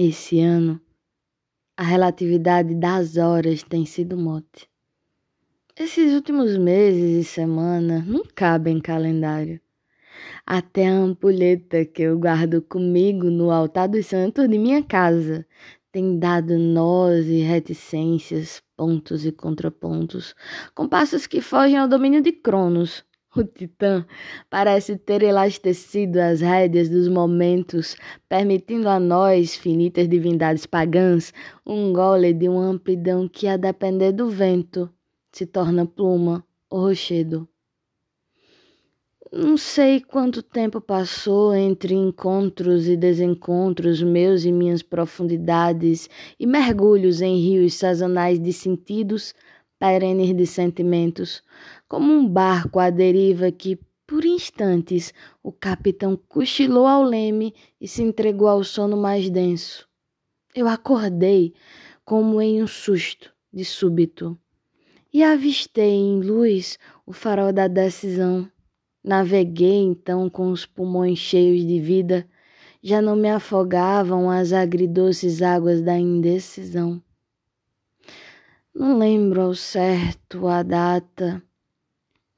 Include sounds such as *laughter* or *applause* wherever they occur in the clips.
Esse ano, a relatividade das horas tem sido mote. Esses últimos meses e semanas não cabem em calendário. Até a ampulheta que eu guardo comigo no altar dos santos de minha casa tem dado nós e reticências, pontos e contrapontos, compassos que fogem ao domínio de Cronos, o titã parece ter elastecido as rédeas dos momentos, permitindo a nós, finitas divindades pagãs, um gole de uma amplidão que, a depender do vento, se torna pluma ou rochedo. Não sei quanto tempo passou entre encontros e desencontros meus e minhas profundidades e mergulhos em rios sazonais de sentidos, perenes de sentimentos, como um barco à deriva que, por instantes, o capitão cochilou ao leme e se entregou ao sono mais denso. Eu acordei como em um susto de súbito e avistei em luz o farol da decisão. Naveguei então com os pulmões cheios de vida, já não me afogavam as agridoces águas da indecisão. Não lembro ao certo a data,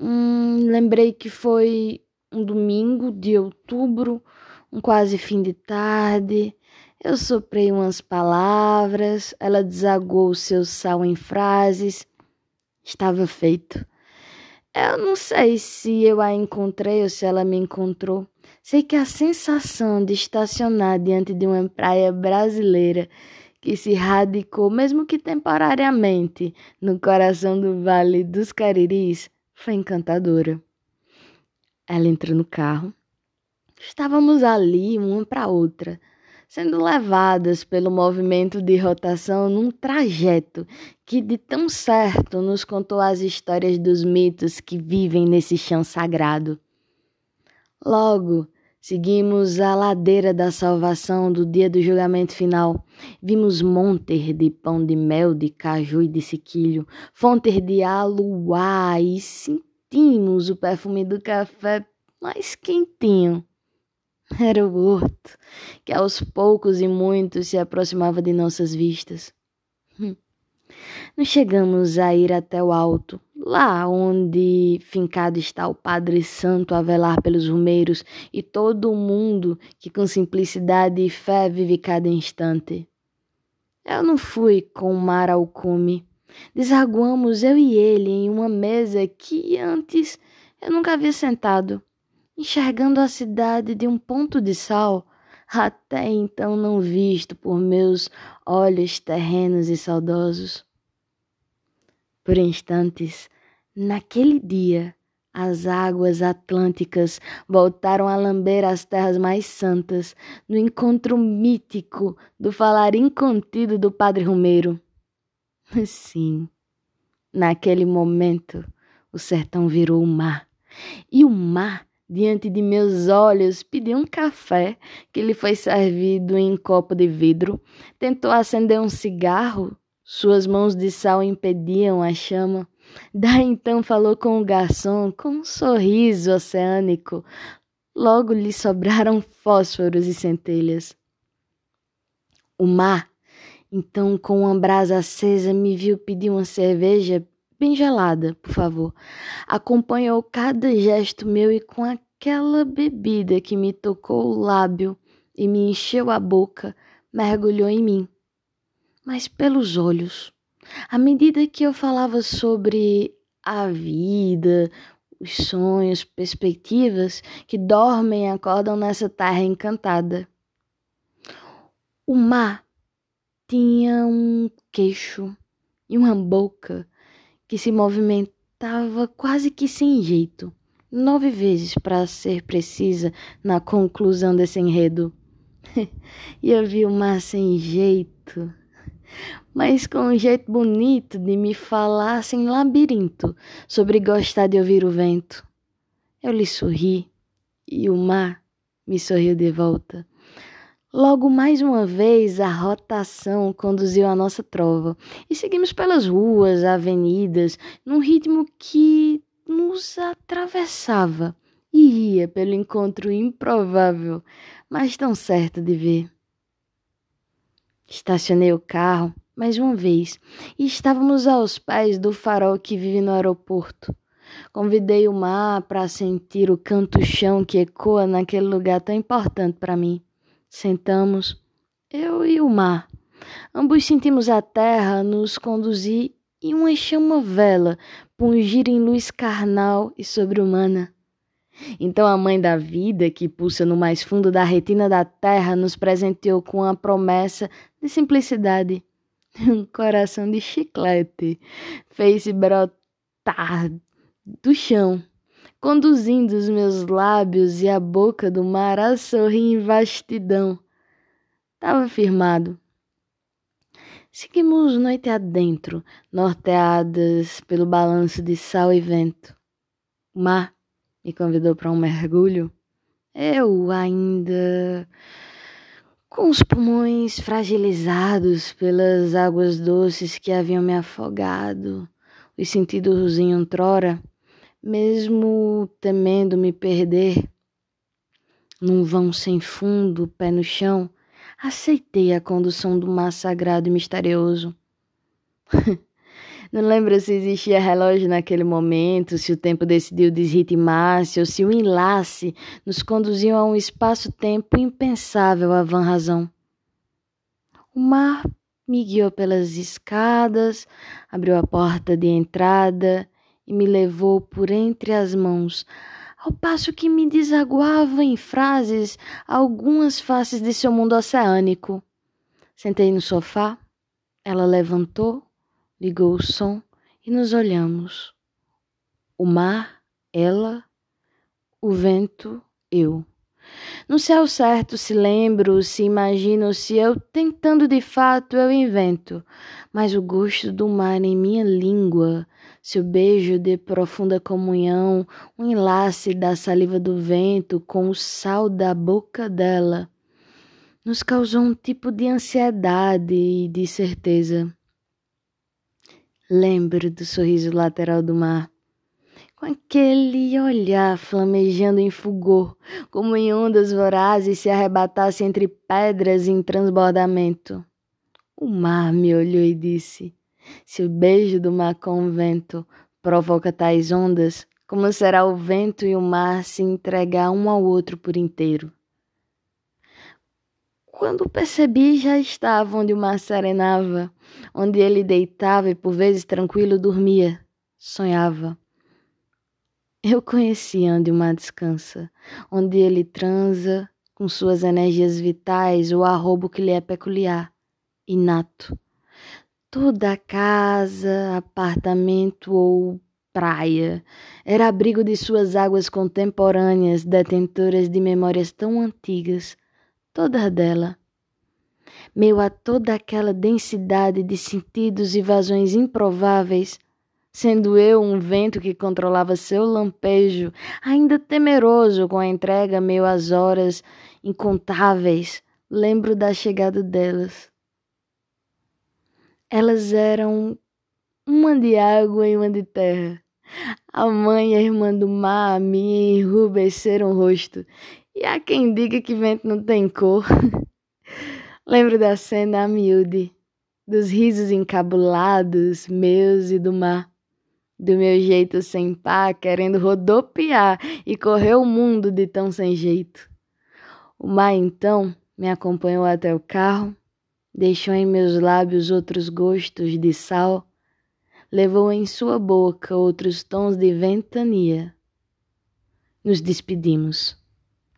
Hum, lembrei que foi um domingo de outubro, um quase fim de tarde. Eu soprei umas palavras, ela desagou o seu sal em frases. Estava feito. Eu não sei se eu a encontrei ou se ela me encontrou. Sei que a sensação de estacionar diante de uma praia brasileira que se radicou, mesmo que temporariamente, no coração do Vale dos Cariris, foi encantadora. Ela entrou no carro. Estávamos ali, uma para outra, sendo levadas pelo movimento de rotação num trajeto que de tão certo nos contou as histórias dos mitos que vivem nesse chão sagrado. Logo, seguimos a ladeira da salvação do dia do julgamento final. Vimos montes de pão de mel, de caju e de sequilho, fontes de aluá e sentimos o perfume do café mais quentinho. Era o horto, que aos poucos e muitos se aproximava de nossas vistas. Hum. Não chegamos a ir até o alto, lá onde fincado está o Padre Santo a velar pelos rumeiros e todo o mundo que com simplicidade e fé vive cada instante. Eu não fui com o mar ao cume. Desaguamos eu e ele em uma mesa que antes eu nunca havia sentado, enxergando a cidade de um ponto de sal, até então não visto por meus olhos terrenos e saudosos. Por instantes, naquele dia, as águas atlânticas voltaram a lamber as terras mais santas no encontro mítico do falar incontido do Padre Romeiro. *laughs* Sim, naquele momento o sertão virou o mar, e o mar, diante de meus olhos, pediu um café que lhe foi servido em copo de vidro, tentou acender um cigarro, suas mãos de sal impediam a chama Daí então falou com o garçom com um sorriso oceânico. Logo lhe sobraram fósforos e centelhas. O mar, então, com uma brasa acesa, me viu pedir uma cerveja bem gelada, por favor. Acompanhou cada gesto meu e com aquela bebida que me tocou o lábio e me encheu a boca, mergulhou em mim, mas pelos olhos. À medida que eu falava sobre a vida, os sonhos, perspectivas que dormem e acordam nessa terra encantada. O mar tinha um queixo e uma boca que se movimentava quase que sem jeito, nove vezes para ser precisa na conclusão desse enredo. *laughs* e eu vi o mar sem jeito mas com um jeito bonito de me falar sem labirinto sobre gostar de ouvir o vento. Eu lhe sorri e o mar me sorriu de volta. Logo mais uma vez a rotação conduziu a nossa trova e seguimos pelas ruas, avenidas, num ritmo que nos atravessava e ia pelo encontro improvável, mas tão certo de ver. Estacionei o carro mais uma vez e estávamos aos pés do farol que vive no aeroporto. Convidei o mar para sentir o canto-chão que ecoa naquele lugar tão importante para mim. Sentamos, eu e o mar. Ambos sentimos a terra nos conduzir e uma chama vela pungir em luz carnal e sobre-humana. Então a mãe da vida, que pulsa no mais fundo da retina da terra, nos presenteou com a promessa de simplicidade. *laughs* Um coração de chiclete fez-se brotar do chão, conduzindo os meus lábios e a boca do mar a sorrir em vastidão. Estava firmado. Seguimos noite adentro, norteadas pelo balanço de sal e vento. O mar me convidou para um mergulho. Eu ainda com os pulmões fragilizados pelas águas doces que haviam me afogado, os sentidos em outrora, mesmo temendo me perder num vão sem fundo, pé no chão, aceitei a condução do mar sagrado e misterioso. *laughs* Não lembro se existia relógio naquele momento, se o tempo decidiu desritmar-se ou se o enlace nos conduziu a um espaço-tempo impensável à vã razão. O mar me guiou pelas escadas, abriu a porta de entrada e me levou por entre as mãos, ao passo que me desaguava em frases algumas faces de seu mundo oceânico. Sentei no sofá, ela levantou, ligou o som e nos olhamos. O mar, ela, o vento, eu. Não sei ao certo se lembro, se imagino, se eu tentando de fato eu invento, mas o gosto do mar em minha língua, seu beijo de profunda comunhão, um enlace da saliva do vento com o sal da boca dela, nos causou um tipo de ansiedade e de certeza. Lembro do sorriso lateral do mar com aquele olhar flamejando em fulgor, como em ondas vorazes se arrebatasse entre pedras em transbordamento. O mar me olhou e disse: Se o beijo do mar com o vento provoca tais ondas, como será o vento e o mar se entregar um ao outro por inteiro? Quando percebi, já estava onde o mar serenava, onde ele deitava e por vezes tranquilo dormia, sonhava. Eu conheci onde o mar descansa, onde ele transa com suas energias vitais o arrobo que lhe é peculiar, inato. Toda casa, apartamento ou praia era abrigo de suas águas contemporâneas, detentoras de memórias tão antigas, toda dela. Meio a toda aquela densidade de sentidos e vazões improváveis, sendo eu um vento que controlava seu lampejo, ainda temeroso com a entrega meio às horas incontáveis, lembro da chegada delas. Elas eram uma de água e uma de terra. A mãe e a irmã do mar me enrubesceram o rosto, e há quem diga que vento não tem cor. *laughs* lembro da cena a miúde, dos risos encabulados meus e do mar do meu jeito sem pá, querendo rodopiar e correr o mundo de tão sem jeito. O mar então me acompanhou até o carro, deixou em meus lábios outros gostos de sal, levou em sua boca outros tons de ventania. Nos despedimos.